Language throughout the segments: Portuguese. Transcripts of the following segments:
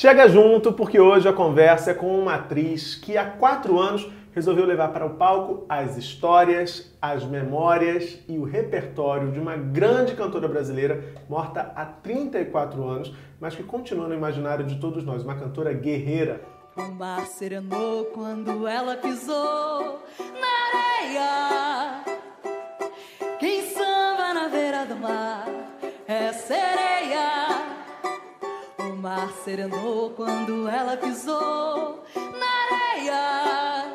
Chega junto porque hoje a conversa é com uma atriz que há quatro anos resolveu levar para o palco as histórias, as memórias e o repertório de uma grande cantora brasileira morta há 34 anos, mas que continua no imaginário de todos nós, uma cantora guerreira. O mar serenou quando ela pisou na areia. Mar serenou quando ela pisou na areia.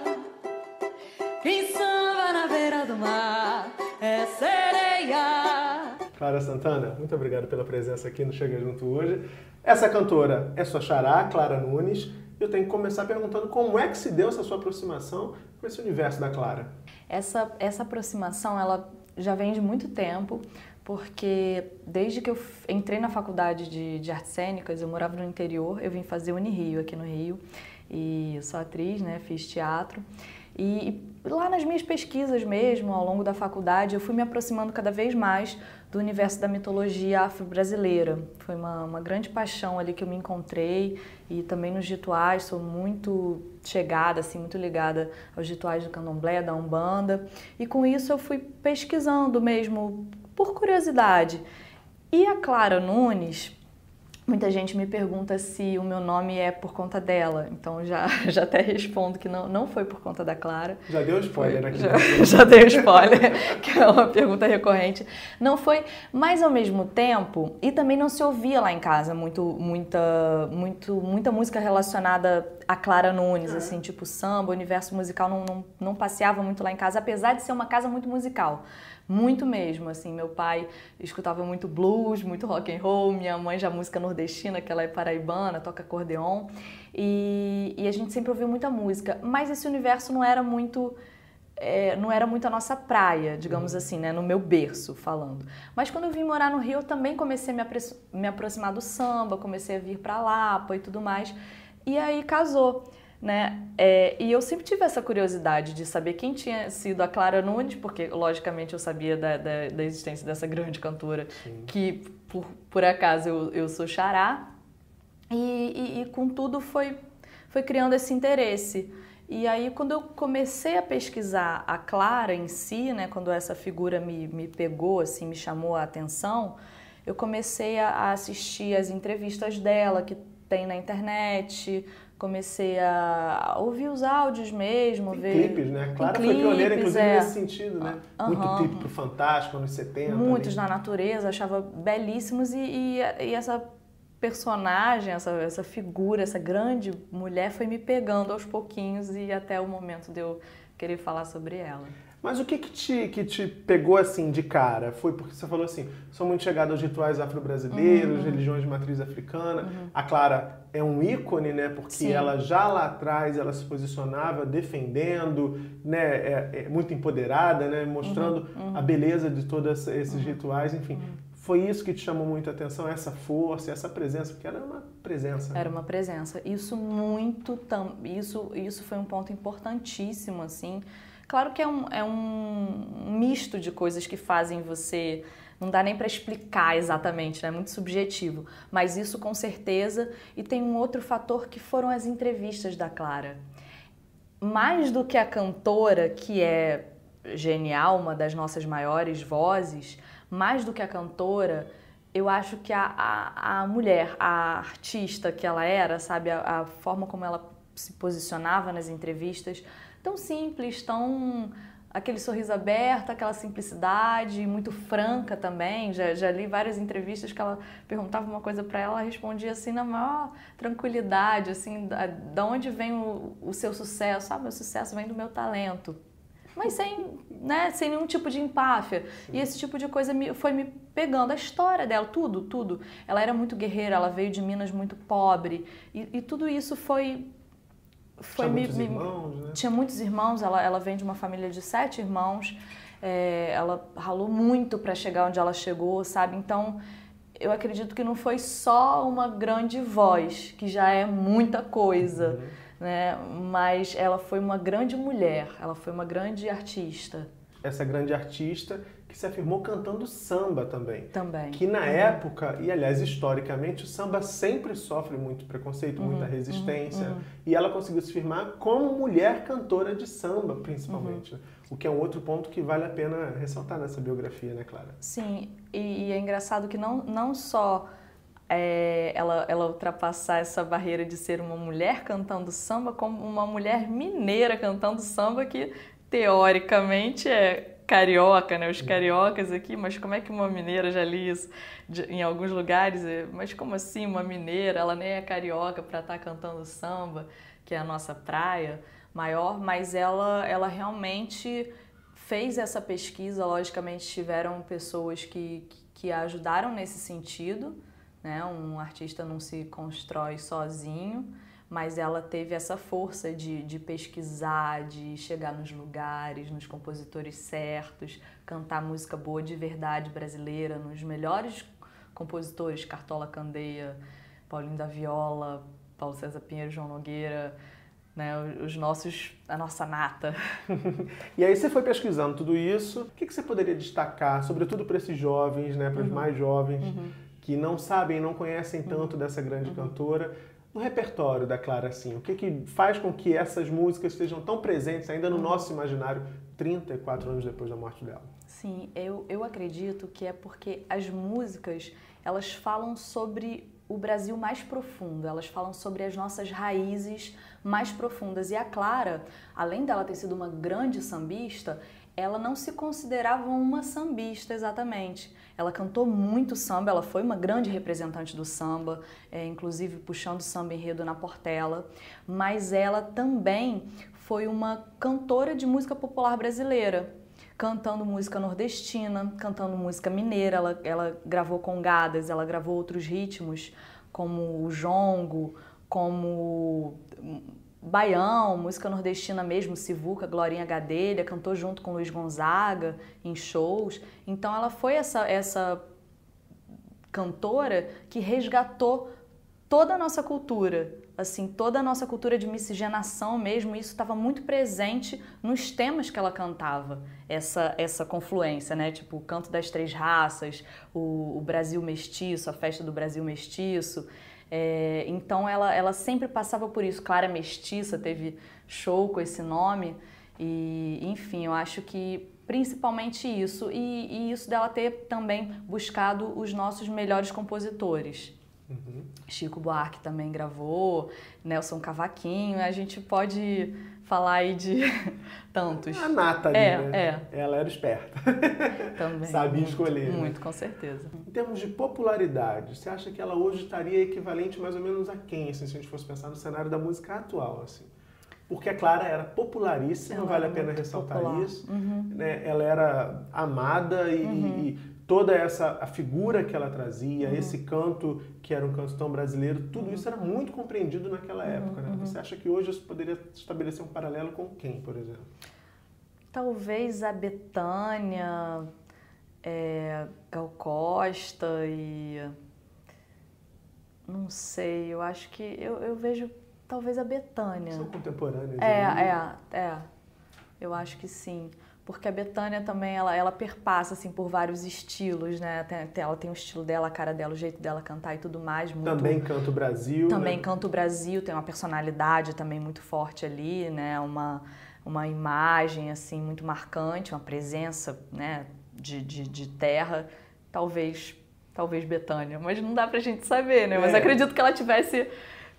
Quem samba na beira do mar é sereia. Clara Santana, muito obrigado pela presença aqui no Chega Junto hoje. Essa cantora é sua xará, Clara Nunes. Eu tenho que começar perguntando como é que se deu essa sua aproximação com esse universo da Clara. Essa, essa aproximação, ela já vem de muito tempo, porque desde que eu entrei na faculdade de, de artes cênicas, eu morava no interior, eu vim fazer Unirio aqui no Rio, e sou atriz, né, fiz teatro, e, e lá nas minhas pesquisas mesmo, ao longo da faculdade, eu fui me aproximando cada vez mais do universo da mitologia afro-brasileira. Foi uma, uma grande paixão ali que eu me encontrei e também nos rituais, sou muito chegada, assim, muito ligada aos rituais do candomblé, da umbanda. E com isso eu fui pesquisando mesmo, por curiosidade. E a Clara Nunes, Muita gente me pergunta se o meu nome é por conta dela, então já, já até respondo que não, não foi por conta da Clara. Já deu spoiler aqui. Já, já deu spoiler, que é uma pergunta recorrente. Não foi, mas ao mesmo tempo, e também não se ouvia lá em casa muito, muita, muito, muita música relacionada a Clara Nunes, é. assim, tipo samba, universo musical não, não, não passeava muito lá em casa, apesar de ser uma casa muito musical muito mesmo, assim, meu pai escutava muito blues, muito rock and roll, minha mãe já música nordestina, que ela é paraibana, toca acordeon, e, e a gente sempre ouviu muita música, mas esse universo não era muito... É, não era muito a nossa praia, digamos uhum. assim, né, no meu berço falando. Mas quando eu vim morar no Rio, eu também comecei a me, me aproximar do samba, comecei a vir para Lapa e tudo mais. E aí casou né? É, e eu sempre tive essa curiosidade de saber quem tinha sido a Clara Nunes, porque logicamente eu sabia da, da, da existência dessa grande cantora, Sim. que por, por acaso eu, eu sou xará, e, e, e contudo foi, foi criando esse interesse. E aí, quando eu comecei a pesquisar a Clara em si, né, quando essa figura me, me pegou, assim, me chamou a atenção, eu comecei a assistir as entrevistas dela que tem na internet, comecei a ouvir os áudios mesmo, Tem ver... clipes, né? Clara foi pioneira, inclusive, é. nesse sentido, né? Uhum. Muito clipe pro Fantástico, anos 70. Muitos ali. na natureza, achava belíssimos e, e, e, essa personagem, essa, essa figura, essa grande mulher foi me pegando aos pouquinhos e até o momento de eu querer falar sobre ela. Mas o que, que, te, que te pegou assim de cara? Foi porque você falou assim, sou muito chegada aos rituais afro-brasileiros, uhum. religiões de matriz africana. Uhum. A Clara é um ícone, né? Porque Sim. ela já lá atrás ela se posicionava defendendo, né? É, é muito empoderada, né? Mostrando uhum. uhum. a beleza de todos esses uhum. rituais, enfim. Uhum. Foi isso que te chamou muito a atenção, essa força, essa presença, porque era uma presença. Né? Era uma presença. Isso muito, isso, isso foi um ponto importantíssimo, assim, Claro que é um, é um misto de coisas que fazem você. Não dá nem para explicar exatamente, né? é muito subjetivo. Mas isso com certeza. E tem um outro fator que foram as entrevistas da Clara. Mais do que a cantora, que é genial, uma das nossas maiores vozes, mais do que a cantora, eu acho que a, a, a mulher, a artista que ela era, sabe, a, a forma como ela se posicionava nas entrevistas, tão simples, tão aquele sorriso aberto, aquela simplicidade, muito franca também. Já, já li várias entrevistas que ela perguntava uma coisa para ela, ela respondia assim na maior tranquilidade, assim, da, onde vem o, o seu sucesso? Ah, meu sucesso vem do meu talento. Mas sem, né, sem nenhum tipo de empáfia. E esse tipo de coisa me, foi me pegando. A história dela, tudo, tudo. Ela era muito guerreira, ela veio de Minas muito pobre. E, e tudo isso foi foi tinha muitos me, irmãos, né? Tinha muitos irmãos, ela, ela vem de uma família de sete irmãos. É, ela ralou muito para chegar onde ela chegou, sabe? Então, eu acredito que não foi só uma grande voz, que já é muita coisa, uhum. né? Mas ela foi uma grande mulher, ela foi uma grande artista. Essa grande artista que se afirmou cantando samba também. Também. Que na época, e aliás historicamente, o samba sempre sofre muito preconceito, Uhum, muita resistência. E ela conseguiu se firmar como mulher cantora de samba, principalmente. Uhum. O que é um outro ponto que vale a pena ressaltar nessa biografia, né, Clara? Sim, e, e é engraçado que não, não só é, ela, ela ultrapassar essa barreira de ser uma mulher cantando samba, como uma mulher mineira cantando samba, que teoricamente é carioca, né? Os cariocas aqui, mas como é que uma mineira, já li isso de, em alguns lugares, é, mas como assim uma mineira? Ela nem é carioca para estar cantando samba, que é a nossa praia maior, mas ela, ela realmente fez essa pesquisa, logicamente tiveram pessoas que, que ajudaram nesse sentido, né? Um artista não se constrói sozinho, mas ela teve essa força de, de pesquisar, de chegar nos lugares, nos compositores certos, cantar música boa de verdade brasileira, nos melhores compositores, Cartola Candeia, Paulinho da Viola, Paulo César Pinheiro, João Nogueira, né, os nossos, a nossa nata. e aí você foi pesquisando tudo isso. O que, que você poderia destacar, sobretudo para esses jovens, né, para os uhum. mais jovens, uhum. que não sabem, não conhecem tanto dessa grande uhum. cantora? No repertório da Clara, assim, o que, que faz com que essas músicas estejam tão presentes ainda no nosso imaginário 34 anos depois da morte dela? Sim, eu, eu acredito que é porque as músicas, elas falam sobre o Brasil mais profundo, elas falam sobre as nossas raízes mais profundas. E a Clara, além dela ter sido uma grande sambista, ela não se considerava uma sambista exatamente. Ela cantou muito samba, ela foi uma grande representante do samba, é, inclusive puxando samba enredo na Portela, mas ela também foi uma cantora de música popular brasileira, cantando música nordestina, cantando música mineira, ela, ela gravou congadas, ela gravou outros ritmos, como o jongo, como baião, música nordestina mesmo, Sivuca, Glorinha Gadelha, cantou junto com Luiz Gonzaga em shows. Então ela foi essa, essa cantora que resgatou toda a nossa cultura, assim, toda a nossa cultura de miscigenação mesmo, isso estava muito presente nos temas que ela cantava, essa, essa confluência, né? Tipo, o canto das três raças, o, o Brasil mestiço, a festa do Brasil mestiço. É, então ela, ela sempre passava por isso. Clara Mestiça teve show com esse nome. E, enfim, eu acho que principalmente isso. E, e isso dela ter também buscado os nossos melhores compositores. Uhum. Chico Buarque também gravou, Nelson Cavaquinho, a gente pode falar aí de tantos. A nata ali, é, né? É. Ela era esperta. Também. Sabia muito, escolher. Muito, né? com certeza. Em termos de popularidade, você acha que ela hoje estaria equivalente mais ou menos a quem, assim, se a gente fosse pensar no cenário da música atual, assim? Porque a Clara era popularíssima, Ela vale a era pena muito ressaltar popular. isso. Uhum. Né? Ela era amada e, e toda essa a figura que ela trazia, Uhum. esse canto que era um canto tão brasileiro, tudo isso era muito compreendido naquela Uhum, época. Né? Você acha que hoje isso poderia estabelecer um paralelo com quem, por exemplo? Talvez a Betânia, é, Gal Costa e. Não sei, eu acho que. Eu, eu vejo talvez a Betânia. São contemporâneos. É, ali. é, é. Eu acho que sim. Porque a Betânia também, ela, ela perpassa, assim, por vários estilos, né? Tem- tem- ela tem o estilo dela, a cara dela, o jeito dela cantar e tudo mais. Muito, Também Canto Brasil. também né? canta o Brasil, tem uma personalidade também muito forte ali, né? Uma, uma imagem, assim, muito marcante, uma presença, né? De, de, de terra. Talvez, talvez Betânia. Mas não dá pra gente saber, né? Mas É. acredito que ela tivesse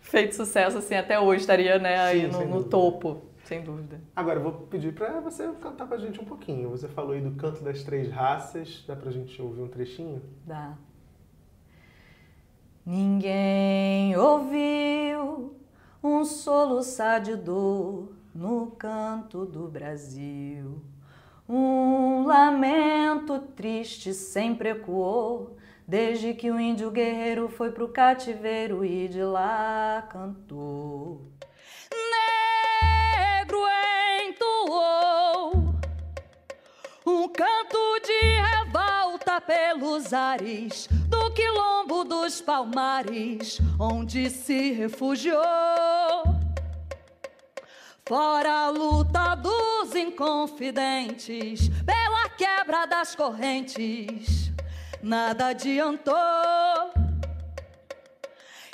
feito sucesso, assim, até hoje. Estaria, né? Aí Sim, no, sem no dúvida. topo, sem dúvida. Agora, eu vou pedir pra você cantar pra gente um pouquinho. Você falou aí do Canto das Três Raças. Dá pra gente ouvir um trechinho? Dá. Ninguém ouviu um soluçar de dor no canto do Brasil. Um lamento triste sempre ecoou, desde que o índio guerreiro foi pro cativeiro e de lá cantou. Um canto de revolta pelos ares do quilombo dos palmares, onde se refugiou. Fora a luta dos inconfidentes pela quebra das correntes, nada adiantou.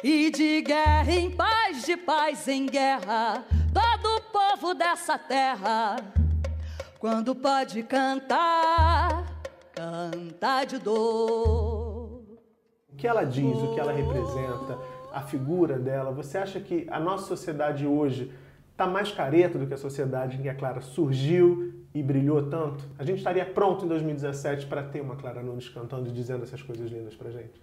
E de guerra em paz, de paz em guerra, povo dessa terra, quando pode cantar, canta de dor. O que ela diz, o que ela representa, a figura dela, você acha que a nossa sociedade hoje está mais careta do que a sociedade em que a Clara surgiu e brilhou tanto? A gente estaria pronto em 2017 para ter uma Clara Nunes cantando e dizendo essas coisas lindas pra gente?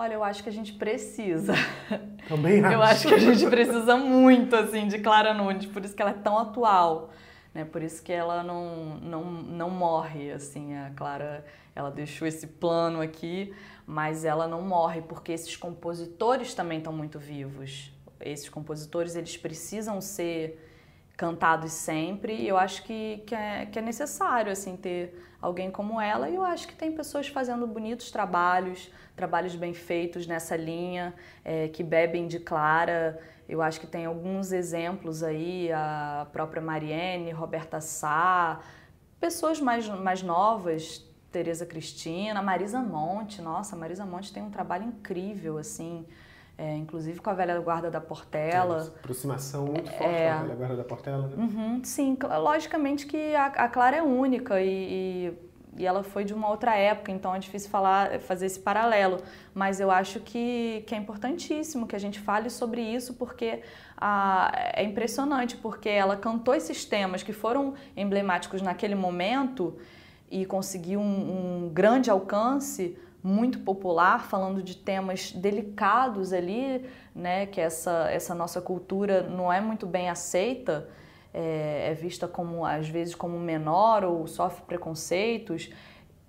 Olha, eu acho que a gente precisa. Também acho. Eu acho que a gente precisa muito, assim, de Clara Nunes, por isso que ela é tão atual, né? Por isso que ela não, não, não morre, assim, a Clara, ela deixou esse plano aqui, mas ela não morre, porque esses compositores também estão muito vivos. Esses compositores, eles precisam ser cantados sempre e eu acho que, que, é, que é necessário assim ter alguém como ela e eu acho que tem pessoas fazendo bonitos trabalhos, trabalhos bem feitos nessa linha, é, que bebem de Clara. Eu acho que tem alguns exemplos aí, a própria Mariene, Roberta Sá, pessoas mais, mais novas, Tereza Cristina, Marisa Monte, nossa, Marisa Monte tem um trabalho incrível, assim, é, inclusive com a velha guarda da Portela. É, aproximação muito forte é, com a velha guarda da Portela, né? Uhum, sim, logicamente que a, a Clara é única e, e, e, ela foi de uma outra época, então é difícil falar, fazer esse paralelo. Mas eu acho que, que é importantíssimo que a gente fale sobre isso, porque a, é impressionante, porque ela cantou esses temas que foram emblemáticos naquele momento e conseguiu um, um grande alcance muito popular, falando de temas delicados ali, né, que essa, essa nossa cultura não é muito bem aceita, é, é vista como, às vezes, como menor ou sofre preconceitos.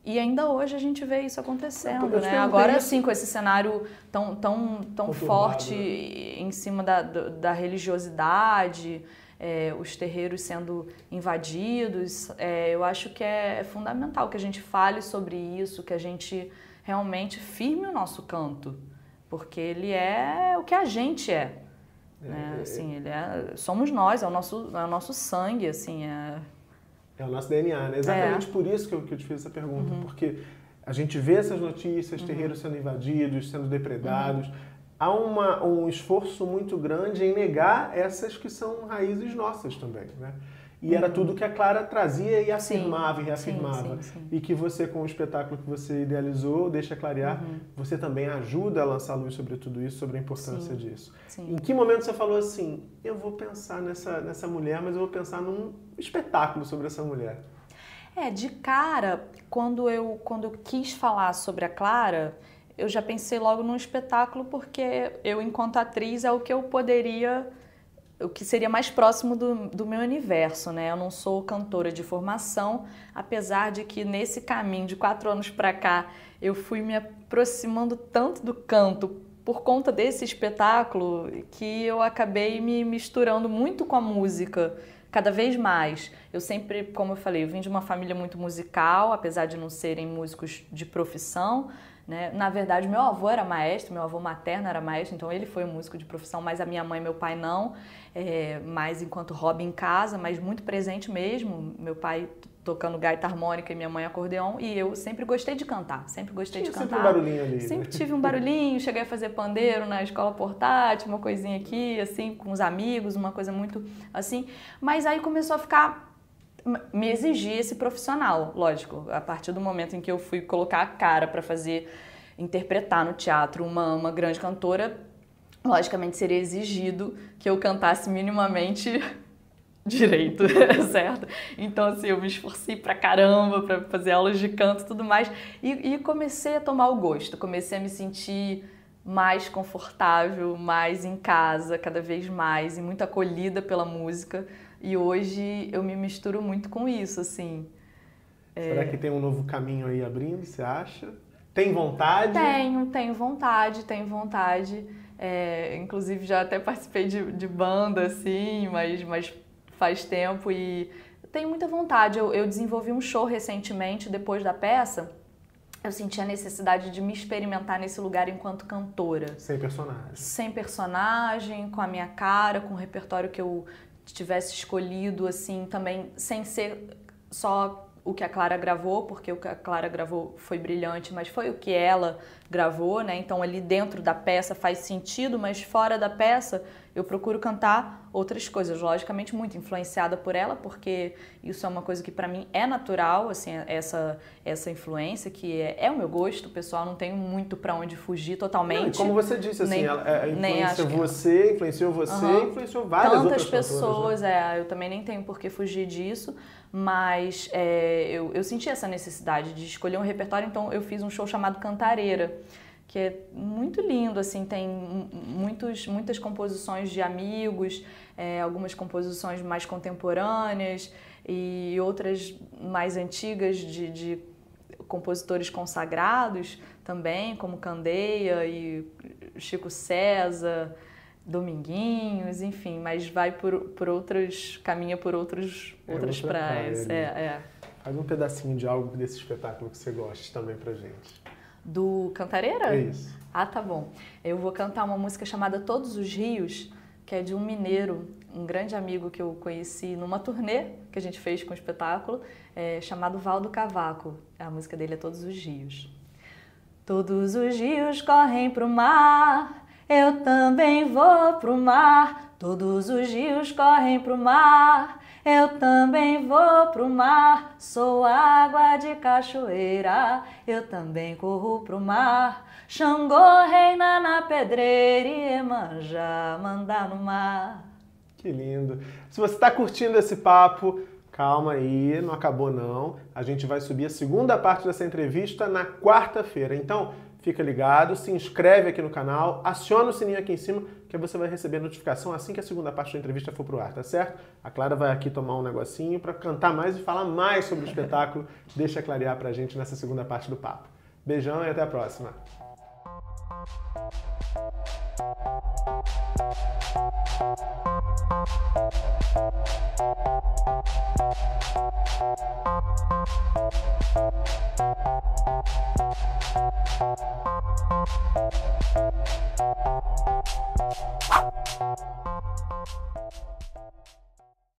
E ainda hoje a gente vê isso acontecendo, né? Agora sim, com esse cenário tão, tão, tão forte né? em cima da, da religiosidade, é, os terreiros sendo invadidos, é, eu acho que é fundamental que a gente fale sobre isso, que a gente realmente firme o nosso canto, porque ele é o que a gente é. é né? É, assim, ele é, somos nós, é o nosso, é o nosso sangue, assim, é... É o nosso DNA, né? Exatamente é. por isso que eu, que eu te fiz essa pergunta, uhum. porque a gente vê essas notícias, uhum. terreiros sendo invadidos, sendo depredados, uhum. há uma, um esforço muito grande em negar essas que são raízes nossas também, né? E era tudo que a Clara trazia e afirmava sim, e reafirmava. Sim, sim, e que você, com o espetáculo que você idealizou, deixa clarear, uhum. você também ajuda a lançar luz sobre tudo isso, sobre a importância disso. Em que momento você falou assim, eu vou pensar nessa, nessa mulher, mas eu vou pensar num espetáculo sobre essa mulher? É, de cara, quando eu, quando eu quis falar sobre a Clara, eu já pensei logo num espetáculo, porque eu, enquanto atriz, é o que eu poderia o que seria mais próximo do, do meu universo, né? Eu não sou cantora de formação, apesar de que nesse caminho de quatro anos para cá eu fui me aproximando tanto do canto por conta desse espetáculo que eu acabei me misturando muito com a música cada vez mais. Eu sempre, como eu falei, eu vim de uma família muito musical, apesar de não serem músicos de profissão, né? Na verdade, meu avô era maestro, meu avô materno era maestro, então ele foi um músico de profissão, mas a minha mãe e meu pai não, é, mais enquanto hobby em casa, mas muito presente mesmo. Meu pai tocando gaita harmônica e minha mãe acordeon, e eu sempre gostei de cantar, sempre gostei Tinha de cantar. Sempre um barulhinho ali. Sempre né? tive um barulhinho, cheguei a fazer pandeiro na escola portátil, uma coisinha aqui, assim, com os amigos, uma coisa muito assim. Mas aí começou a ficar me exigir esse profissional, lógico. A partir do momento em que eu fui colocar a cara para fazer interpretar no teatro uma, uma grande cantora, logicamente seria exigido que eu cantasse minimamente direito, certo? Então, assim, eu me esforcei pra caramba pra fazer aulas de canto e tudo mais. E, e, comecei a tomar o gosto, comecei a me sentir mais confortável, mais em casa, cada vez mais, e muito acolhida pela música. E hoje eu me misturo muito com isso, assim. Será é... que tem um novo caminho aí abrindo, você acha? Tem vontade? Tenho, tenho vontade, tenho vontade. É, inclusive já até participei de, de, banda, assim, mas, mas faz tempo e tenho muita vontade. Eu, eu desenvolvi um show recentemente, depois da peça. Eu senti a necessidade de me experimentar nesse lugar enquanto cantora. Sem personagem. Sem personagem, com a minha cara, com o repertório que eu tivesse escolhido, assim, também sem ser só o que a Clara gravou, porque o que a Clara gravou foi brilhante, mas foi o que ela gravou, né? Então ali dentro da peça faz sentido, mas fora da peça eu procuro cantar outras coisas, logicamente muito influenciada por ela, porque isso é uma coisa que para mim é natural, assim, essa essa influência que é, é, o meu gosto pessoal, não tenho muito para onde fugir totalmente. Não, como você disse, assim, nem, ela, é, influencia você, influenciou você, uhum. influenciou várias Tantas outras pessoas, né? é, eu também nem tenho por que fugir disso, mas é, eu, eu senti essa necessidade de escolher um repertório, então eu fiz um show chamado Cantareira que é muito lindo, assim, tem muitos, muitas composições de amigos, é, algumas composições mais contemporâneas e outras mais antigas de, de compositores consagrados também, como Candeia e Chico César, Dominguinhos, enfim, mas vai por, por outros, caminha por outros, é outras praias. Praia, é, é. Faz um pedacinho de algo desse espetáculo que você goste também pra gente do Cantareira? Isso. Ah, tá bom. Eu vou cantar uma música chamada Todos os Rios, que é de um mineiro, um grande amigo que eu conheci numa turnê que a gente fez com o espetáculo, é, chamado Valdo Cavaco. A música dele é Todos os Rios. Todos os rios correm pro mar, eu também vou pro mar. Todos os rios correm pro mar, eu também vou pro mar, sou água de cachoeira, eu também corro pro mar. Xangô reina na pedreira e Emanjá manda no mar. Que lindo. Se você está curtindo esse papo, calma aí, não acabou não. A gente vai subir a segunda parte dessa entrevista na quarta-feira. Então, fica ligado, se inscreve aqui no canal, aciona o sininho aqui em cima, que você vai receber notificação assim que a segunda parte da entrevista for pro ar, tá certo? A Clara vai aqui tomar um negocinho para cantar mais e falar mais sobre o espetáculo. Deixa clarear pra gente nessa segunda parte do papo. Beijão e até a próxima. you